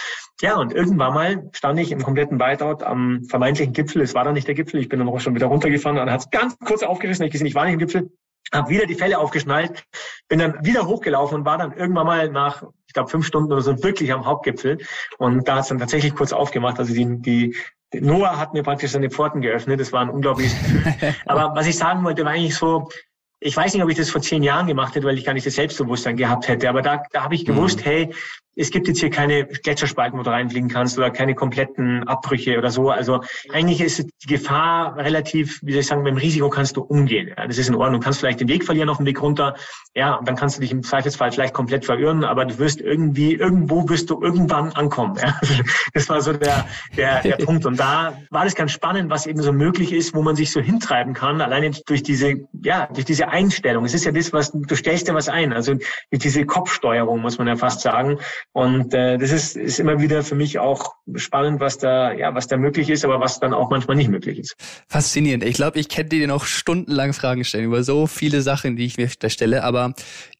Ja, und irgendwann mal stand ich im kompletten Whiteout am vermeintlichen Gipfel. Es war dann nicht der Gipfel. Ich bin dann auch schon wieder runtergefahren und hat es ganz kurz aufgerissen. Ich gesehen, ich war nicht im Gipfel habe wieder die Fälle aufgeschnallt, bin dann wieder hochgelaufen und war dann irgendwann mal nach, ich glaube, fünf Stunden oder so wirklich am Hauptgipfel. Und da hat es dann tatsächlich kurz aufgemacht. Also die, die Noah hat mir praktisch seine Pforten geöffnet. Das war ein unglaubliches Gefühl. Aber was ich sagen wollte, war eigentlich so, ich weiß nicht, ob ich das vor zehn Jahren gemacht hätte, weil ich gar nicht das Selbstbewusstsein gehabt hätte. Aber da, da habe ich gewusst, mhm. hey, es gibt jetzt hier keine Gletscherspalten, wo du reinfliegen kannst oder keine kompletten Abbrüche oder so. Also eigentlich ist die Gefahr relativ, wie soll ich sagen, mit dem Risiko kannst du umgehen. Ja, das ist in Ordnung. Du kannst vielleicht den Weg verlieren auf dem Weg runter. Ja, und dann kannst du dich im Zweifelsfall vielleicht komplett verirren, aber du wirst irgendwie, irgendwo wirst du irgendwann ankommen. Ja. Das war so der, der, der Punkt. Und da war das ganz spannend, was eben so möglich ist, wo man sich so hintreiben kann, alleine durch diese, ja, durch diese Einstellung. Es ist ja das, was, du stellst dir was ein. Also durch diese Kopfsteuerung, muss man ja fast sagen. Und äh, das ist, ist immer wieder für mich auch spannend, was da, ja, was da möglich ist, aber was dann auch manchmal nicht möglich ist.
Faszinierend. Ich glaube, ich könnte dir noch stundenlang Fragen stellen über so viele Sachen, die ich mir da stelle, aber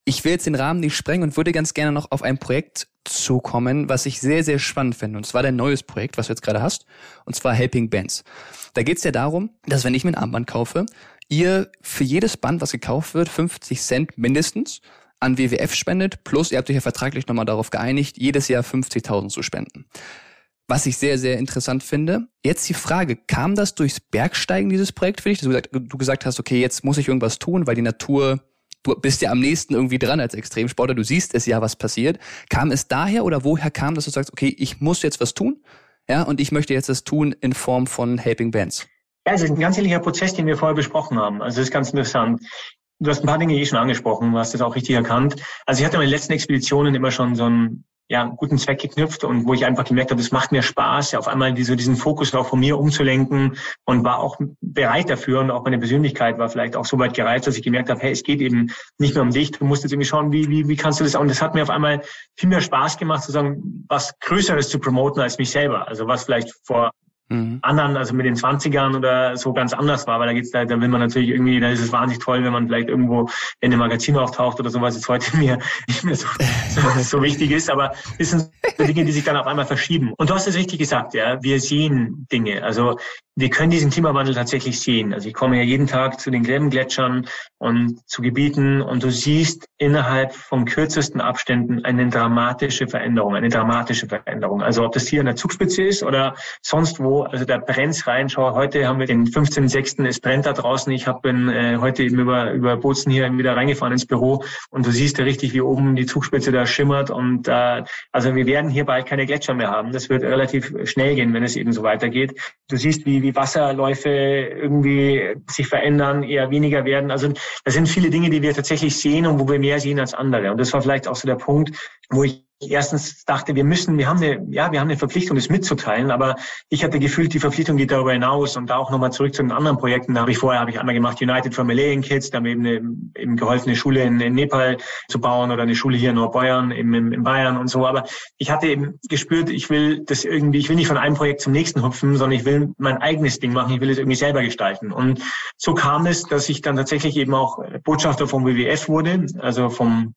ich will jetzt den Rahmen nicht sprengen und würde ganz gerne noch auf ein Projekt zukommen, was ich sehr, sehr spannend finde. Und zwar dein neues Projekt, was du jetzt gerade hast, und zwar Helping Bands. Da geht es ja darum, dass wenn ich mir ein Armband kaufe, ihr für jedes Band, was gekauft wird, 50 Cent mindestens an WWF spendet, plus ihr habt euch ja vertraglich nochmal darauf geeinigt, jedes Jahr 50.000 zu spenden. Was ich sehr, sehr interessant finde. Jetzt die Frage, kam das durchs Bergsteigen, dieses Projekt für dich? Dass du gesagt hast, okay, jetzt muss ich irgendwas tun, weil die Natur, du bist ja am nächsten irgendwie dran als Extremsportler, du siehst es ja, was passiert. Kam es daher oder woher kam, dass du sagst, okay, ich muss jetzt was tun? Ja, und ich möchte jetzt das tun in Form von Helping Bands.
Ja, es ist ein ganz ähnlicher Prozess, den wir vorher besprochen haben. Also es ist ganz interessant. Du hast ein paar Dinge eh schon angesprochen, du hast das auch richtig erkannt. Also ich hatte meine letzten Expeditionen immer schon so einen ja, guten Zweck geknüpft und wo ich einfach gemerkt habe, es macht mir Spaß, ja, auf einmal diese, diesen Fokus auch von mir umzulenken und war auch bereit dafür und auch meine Persönlichkeit war vielleicht auch so weit gereizt, dass ich gemerkt habe, hey, es geht eben nicht mehr um dich, du musst jetzt irgendwie schauen, wie, wie, wie kannst du das, und das hat mir auf einmal viel mehr Spaß gemacht, sozusagen was Größeres zu promoten als mich selber. Also was vielleicht vor mhm. anderen, also mit den 20ern oder so ganz anders war, weil da geht's da, da will man natürlich irgendwie, da ist es wahnsinnig toll, wenn man vielleicht irgendwo in einem Magazin auftaucht oder sowas, jetzt heute mir nicht mehr so, so, so wichtig ist, aber es sind so Dinge, die sich dann auf einmal verschieben. Und du hast es richtig gesagt, ja, wir sehen Dinge. Also wir können diesen Klimawandel tatsächlich sehen. Also ich komme ja jeden Tag zu den Gräbengletschern und zu Gebieten und du siehst innerhalb von kürzesten Abständen eine dramatische Veränderung, eine dramatische Veränderung. Also ob das hier an der Zugspitze ist oder sonst wo, also da brennt's rein. Schau, heute haben wir den 15.06., es brennt da draußen. Ich habe äh, heute eben über, über Bozen hier wieder reingefahren ins Büro und du siehst ja richtig, wie oben die Zugspitze da schimmert und äh, also wir werden hier bald keine Gletscher mehr haben. Das wird relativ schnell gehen, wenn es eben so weitergeht. Du siehst, wie wie Wasserläufe irgendwie sich verändern, eher weniger werden. Also das sind viele Dinge, die wir tatsächlich sehen und wo wir mehr sehen als andere. Und das war vielleicht auch so der Punkt, wo ich erstens dachte, wir müssen, wir haben eine, ja, wir haben eine Verpflichtung, das mitzuteilen, aber ich hatte gefühlt, die Verpflichtung geht darüber hinaus und da auch nochmal zurück zu den anderen Projekten. Da habe ich vorher, habe ich einmal gemacht United for Malayan Kids, da haben wir eben, eine, eben geholfen, eine Schule in, in, Nepal zu bauen oder eine Schule hier in Nordbayern, eben in, Bayern und so. Aber ich hatte eben gespürt, ich will das irgendwie, ich will nicht von einem Projekt zum nächsten hüpfen, sondern ich will mein eigenes Ding machen, ich will es irgendwie selber gestalten. Und so kam es, dass ich dann tatsächlich eben auch Botschafter vom WWF wurde, also vom,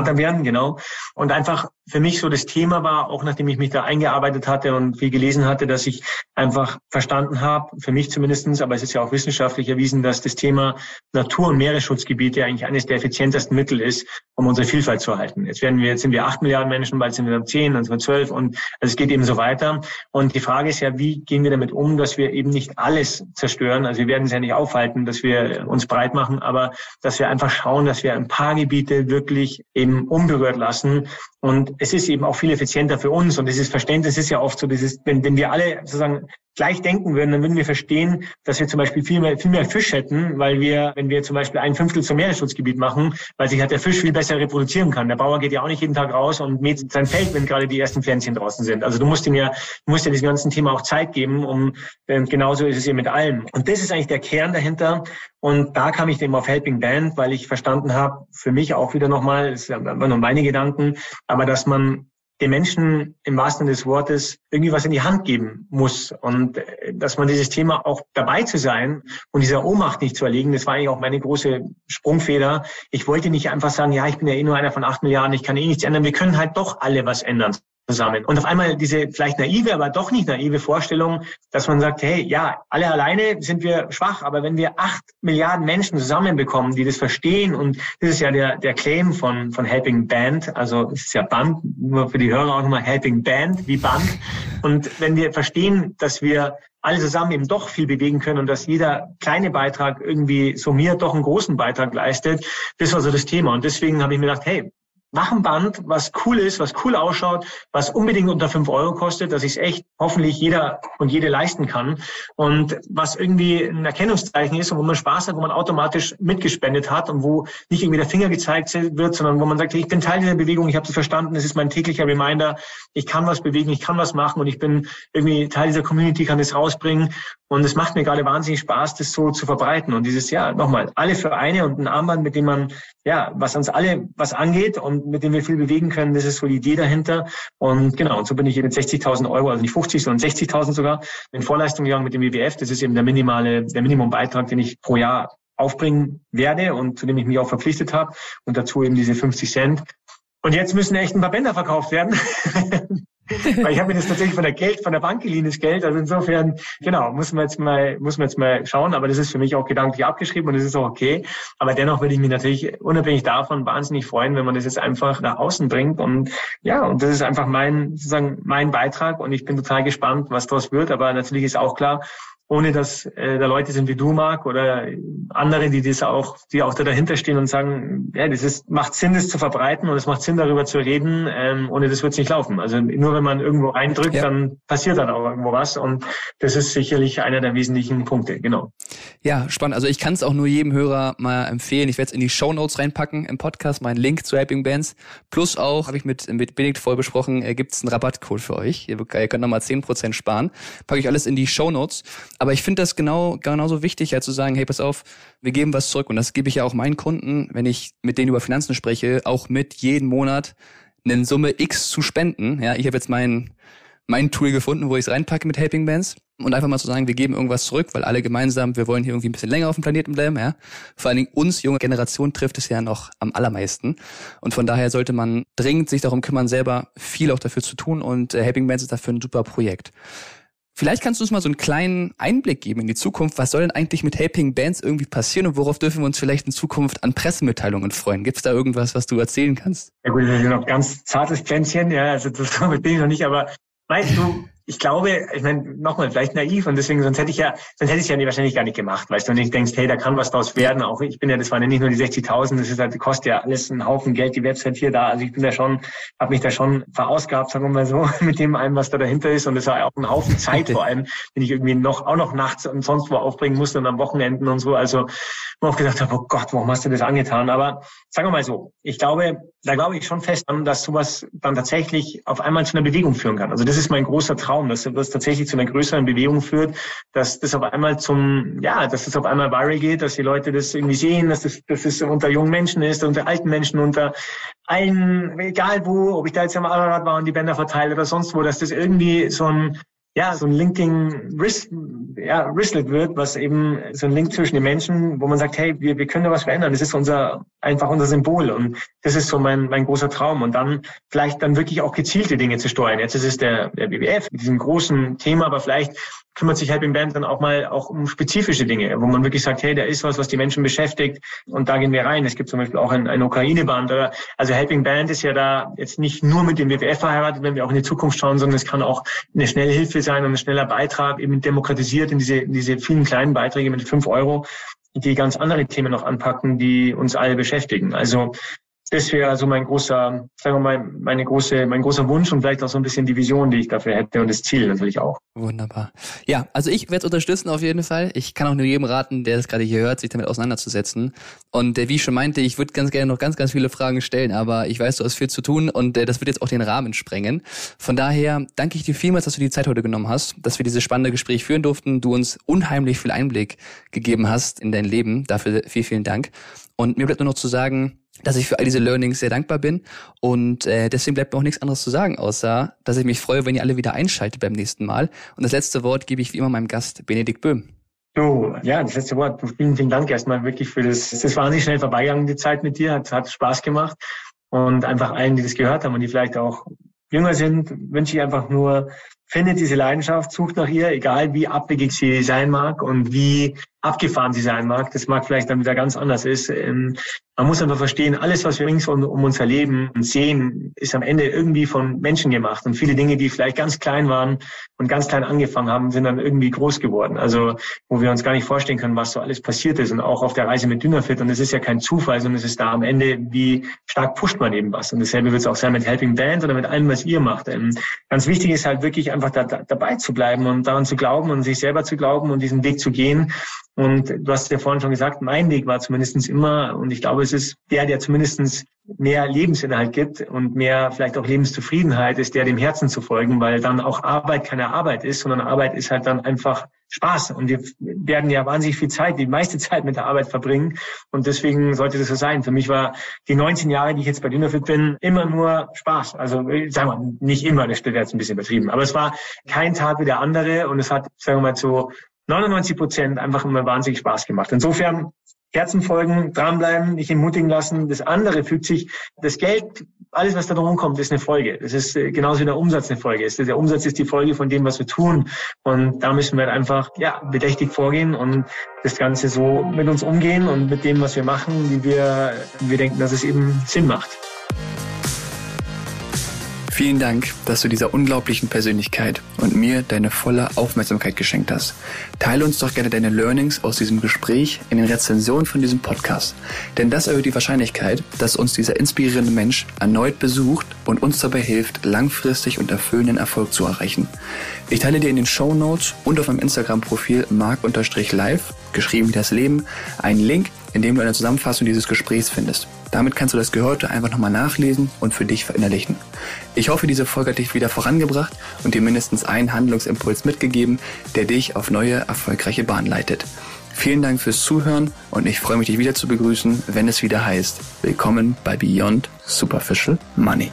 Panther werden, genau. Und einfach für mich so das Thema war, auch nachdem ich mich da eingearbeitet hatte und viel gelesen hatte, dass ich einfach verstanden habe, für mich zumindestens, aber es ist ja auch wissenschaftlich erwiesen, dass das Thema Natur- und Meeresschutzgebiete eigentlich eines der effizientesten Mittel ist, um unsere Vielfalt zu erhalten. Jetzt werden wir, jetzt sind wir acht Milliarden Menschen, bald sind wir zehn, dann sind wir zwölf und also es geht eben so weiter. Und die Frage ist ja, wie gehen wir damit um, dass wir eben nicht alles zerstören? Also wir werden es ja nicht aufhalten, dass wir uns breit machen, aber dass wir einfach schauen, dass wir ein paar Gebiete wirklich eben unberührt lassen. Und es ist eben auch viel effizienter für uns. Und dieses Verständnis ist ja oft so, dieses, wenn, wenn wir alle sozusagen gleich denken würden, dann würden wir verstehen, dass wir zum Beispiel viel mehr, viel mehr Fisch hätten, weil wir, wenn wir zum Beispiel ein Fünftel zum Meeresschutzgebiet machen, weil sich halt der Fisch viel besser reproduzieren kann. Der Bauer geht ja auch nicht jeden Tag raus und mäht sein Feld, wenn gerade die ersten Pflänzchen draußen sind. Also du musst ihm ja, du musst ja diesem ganzen Thema auch Zeit geben, um, äh, genauso ist es eben mit allem. Und das ist eigentlich der Kern dahinter. Und da kam ich eben auf Helping Band, weil ich verstanden habe, für mich auch wieder nochmal, das sind nur meine Gedanken, aber dass man den Menschen im wahrsten Sinne des Wortes irgendwie was in die Hand geben muss und äh, dass man dieses Thema auch dabei zu sein und dieser Ohnmacht nicht zu erlegen, das war eigentlich auch meine große Sprungfeder. Ich wollte nicht einfach sagen, ja, ich bin ja eh nur einer von acht Milliarden, ich kann eh nichts ändern. Wir können halt doch alle was ändern zusammen. Und auf einmal diese vielleicht naive, aber doch nicht naive Vorstellung, dass man sagt, hey, ja, alle alleine sind wir schwach, aber wenn wir acht Milliarden Menschen zusammenbekommen, die das verstehen, und das ist ja der, der Claim von, von Helping Band, also es ist ja Band, nur für die Hörer auch nochmal Helping Band, wie Band. Und wenn wir verstehen, dass wir alle zusammen eben doch viel bewegen können und dass jeder kleine Beitrag irgendwie summiert doch einen großen Beitrag leistet, das war so das Thema. Und deswegen habe ich mir gedacht, hey, mach ein Band, was cool ist, was cool ausschaut, was unbedingt unter fünf Euro kostet, dass ich es echt hoffentlich jeder und jede leisten kann und was irgendwie ein Erkennungszeichen ist und wo man Spaß hat, wo man automatisch mitgespendet hat und wo nicht irgendwie der Finger gezeigt wird, sondern wo man sagt, ich bin Teil dieser Bewegung, ich habe es verstanden, es ist mein täglicher Reminder, ich kann was bewegen, ich kann was machen und ich bin irgendwie Teil dieser Community, kann das rausbringen und es macht mir gerade wahnsinnig Spaß, das so zu verbreiten und dieses, ja, nochmal, alle für eine und ein Armband, mit dem man, ja, was uns alle was angeht und mit dem wir viel bewegen können. Das ist so die Idee dahinter. Und genau, und so bin ich mit 60.000 Euro, also nicht 50, sondern 60.000 sogar, in Vorleistung gegangen mit dem WWF. Das ist eben der minimale, der Minimumbeitrag, den ich pro Jahr aufbringen werde und zu dem ich mich auch verpflichtet habe. Und dazu eben diese 50 Cent. Und jetzt müssen echt ein paar Bänder verkauft werden. Weil ich habe mir das tatsächlich von der Geld, von der Bank geliehen, das Geld. Also insofern, genau, muss man jetzt mal, muss man jetzt mal schauen. Aber das ist für mich auch gedanklich abgeschrieben und das ist auch okay. Aber dennoch würde ich mich natürlich unabhängig davon wahnsinnig freuen, wenn man das jetzt einfach nach außen bringt. Und ja, und das ist einfach mein, sozusagen mein Beitrag. Und ich bin total gespannt, was daraus wird. Aber natürlich ist auch klar, ohne dass äh, da Leute sind wie du, Marc, oder andere, die das auch, die auch da dahinter stehen und sagen, ja, das ist, macht Sinn, das zu verbreiten und es macht Sinn, darüber zu reden. Ähm, ohne das wird es nicht laufen. Also nur wenn man irgendwo reindrückt, ja. dann passiert dann auch irgendwo was. Und das ist sicherlich einer der wesentlichen Punkte, genau.
Ja, spannend. Also ich kann es auch nur jedem Hörer mal empfehlen. Ich werde es in die Show Notes reinpacken im Podcast, meinen Link zu Helping Bands. Plus auch, habe ich mit, mit Benedikt voll besprochen, äh, gibt es einen Rabattcode für euch. Ihr, ihr könnt nochmal zehn Prozent sparen. Packe ich alles in die Show Notes. Aber ich finde das genau genauso wichtig, ja zu sagen, hey, pass auf, wir geben was zurück. Und das gebe ich ja auch meinen Kunden, wenn ich mit denen über Finanzen spreche, auch mit jeden Monat eine Summe X zu spenden. Ja, ich habe jetzt mein mein Tool gefunden, wo ich es reinpacke mit Helping Bands und einfach mal zu sagen, wir geben irgendwas zurück, weil alle gemeinsam, wir wollen hier irgendwie ein bisschen länger auf dem Planeten bleiben, ja. Vor allen Dingen uns, junge Generation, trifft es ja noch am allermeisten. Und von daher sollte man dringend sich darum kümmern, selber viel auch dafür zu tun und äh, Helping Bands ist dafür ein super Projekt. Vielleicht kannst du uns mal so einen kleinen Einblick geben in die Zukunft. Was soll denn eigentlich mit Helping Bands irgendwie passieren und worauf dürfen wir uns vielleicht in Zukunft an Pressemitteilungen freuen? Gibt es da irgendwas, was du erzählen kannst?
Ja gut, das ist noch ganz zartes Pflänzchen, ja, also das bin ich noch nicht, aber weißt du, ich glaube, ich meine, nochmal, vielleicht naiv und deswegen, sonst hätte ich ja, sonst hätte ich es ja wahrscheinlich gar nicht gemacht, weißt du, und ich denkst, hey, da kann was draus werden. Auch ich bin ja, das waren ja nicht nur die 60.000, das ist halt, kostet ja alles einen Haufen Geld, die Website hier da. Also ich bin da schon, habe mich da schon verausgabt, sagen wir mal so, mit dem einem, was da dahinter ist. Und das war auch ein Haufen Zeit vor allem, den ich irgendwie noch, auch noch nachts und sonst wo aufbringen musste und am Wochenenden und so. Also, wo ich auch gedacht habe, oh Gott, warum hast du das angetan? Aber sagen wir mal so, ich glaube, da glaube ich schon fest an, dass sowas dann tatsächlich auf einmal zu einer Bewegung führen kann. Also das ist mein großer Traum, dass das tatsächlich zu einer größeren Bewegung führt, dass das auf einmal zum, ja, dass das auf einmal viral geht, dass die Leute das irgendwie sehen, dass das, dass das unter jungen Menschen ist, unter alten Menschen, unter allen, egal wo, ob ich da jetzt am Allrad war und die Bänder verteile oder sonst wo, dass das irgendwie so ein ja, so ein Linking Wrist, ja, Wristlet wird, was eben so ein Link zwischen den Menschen, wo man sagt, hey, wir, wir können da was verändern. Das ist unser, einfach unser Symbol. Und das ist so mein, mein großer Traum. Und dann vielleicht dann wirklich auch gezielte Dinge zu steuern. Jetzt ist es der, der BWF mit diesem großen Thema, aber vielleicht kümmert sich Helping Band dann auch mal auch um spezifische Dinge, wo man wirklich sagt, hey, da ist was, was die Menschen beschäftigt und da gehen wir rein. Es gibt zum Beispiel auch ein, ein Ukraine-Band. Oder, also Helping Band ist ja da jetzt nicht nur mit dem WWF verheiratet, wenn wir auch in die Zukunft schauen, sondern es kann auch eine schnelle Sein und ein schneller Beitrag, eben demokratisiert in diese, in diese vielen kleinen Beiträge mit fünf Euro, die ganz andere Themen noch anpacken, die uns alle beschäftigen. Also das wäre also mein großer, sagen wir mal, meine große, mein großer Wunsch und vielleicht auch so ein bisschen die Vision, die ich dafür hätte und das Ziel natürlich auch.
Wunderbar. Ja, also ich werde es unterstützen auf jeden Fall. Ich kann auch nur jedem raten, der es gerade hier hört, sich damit auseinanderzusetzen. Und äh, wie ich schon meinte, ich würde ganz gerne noch ganz, ganz viele Fragen stellen, aber ich weiß, du hast viel zu tun und äh, das wird jetzt auch den Rahmen sprengen. Von daher danke ich dir vielmals, dass du die Zeit heute genommen hast, dass wir dieses spannende Gespräch führen durften, du uns unheimlich viel Einblick gegeben hast in dein Leben. Dafür vielen, vielen Dank. Und mir bleibt nur noch zu sagen, dass ich für all diese Learnings sehr dankbar bin. Und äh, deswegen bleibt mir auch nichts anderes zu sagen, außer dass ich mich freue, wenn ihr alle wieder einschaltet beim nächsten Mal. Und das letzte Wort gebe ich wie immer meinem Gast Benedikt Böhm.
So, ja, das letzte Wort. Vielen, vielen Dank erstmal wirklich für das. Es ist wahnsinnig schnell vorbeigegangen, die Zeit mit dir. Hat, hat Spaß gemacht. Und einfach allen, die das gehört haben und die vielleicht auch jünger sind, wünsche ich einfach nur findet diese Leidenschaft, sucht nach ihr, egal wie abwegig sie sein mag und wie abgefahren sie sein mag. Das mag vielleicht dann wieder ganz anders ist. Ähm, man muss einfach verstehen, alles, was wir rings um, um uns erleben und sehen, ist am Ende irgendwie von Menschen gemacht. Und viele Dinge, die vielleicht ganz klein waren und ganz klein angefangen haben, sind dann irgendwie groß geworden. Also, wo wir uns gar nicht vorstellen können, was so alles passiert ist. Und auch auf der Reise mit Dünnerfit. Und es ist ja kein Zufall, sondern es ist da am Ende, wie stark pusht man eben was. Und dasselbe wird es auch sein mit Helping Band oder mit allem, was ihr macht. Ähm, ganz wichtig ist halt wirklich einfach da, da, dabei zu bleiben und daran zu glauben und sich selber zu glauben und diesen Weg zu gehen. Und du hast ja vorhin schon gesagt, mein Weg war zumindest immer, und ich glaube, es ist der, der zumindest mehr Lebensinhalt gibt und mehr vielleicht auch Lebenszufriedenheit, ist der dem Herzen zu folgen, weil dann auch Arbeit keine Arbeit ist, sondern Arbeit ist halt dann einfach Spaß. Und wir werden ja wahnsinnig viel Zeit, die meiste Zeit mit der Arbeit verbringen. Und deswegen sollte das so sein. Für mich war die 19 Jahre, die ich jetzt bei Dynafit bin, immer nur Spaß. Also sagen wir nicht immer, das steht jetzt ein bisschen übertrieben. Aber es war kein Tag wie der andere und es hat, sagen wir mal, zu 99 Prozent einfach immer wahnsinnig Spaß gemacht. Insofern Herzen folgen, dranbleiben, nicht entmutigen lassen. Das andere fügt sich, das Geld, alles, was da drum kommt, ist eine Folge. Das ist äh, genauso wie der Umsatz eine Folge ist. Der Umsatz ist die Folge von dem, was wir tun. Und da müssen wir halt einfach, ja, bedächtig vorgehen und das Ganze so mit uns umgehen und mit dem, was wir machen, wie wir, wie wir denken, dass es eben Sinn macht.
Vielen Dank, dass du dieser unglaublichen Persönlichkeit und mir deine volle Aufmerksamkeit geschenkt hast. Teile uns doch gerne deine Learnings aus diesem Gespräch in den Rezensionen von diesem Podcast. Denn das erhöht die Wahrscheinlichkeit, dass uns dieser inspirierende Mensch erneut besucht und uns dabei hilft, langfristig und erfüllenden Erfolg zu erreichen. Ich teile dir in den Show Notes und auf meinem Instagram-Profil mark-live, geschrieben wie das Leben, einen Link, in dem du eine Zusammenfassung dieses Gesprächs findest. Damit kannst du das Gehörte einfach nochmal nachlesen und für dich verinnerlichen. Ich hoffe, diese Folge hat dich wieder vorangebracht und dir mindestens einen Handlungsimpuls mitgegeben, der dich auf neue, erfolgreiche Bahn leitet. Vielen Dank fürs Zuhören und ich freue mich, dich wieder zu begrüßen, wenn es wieder heißt, willkommen bei Beyond Superficial Money.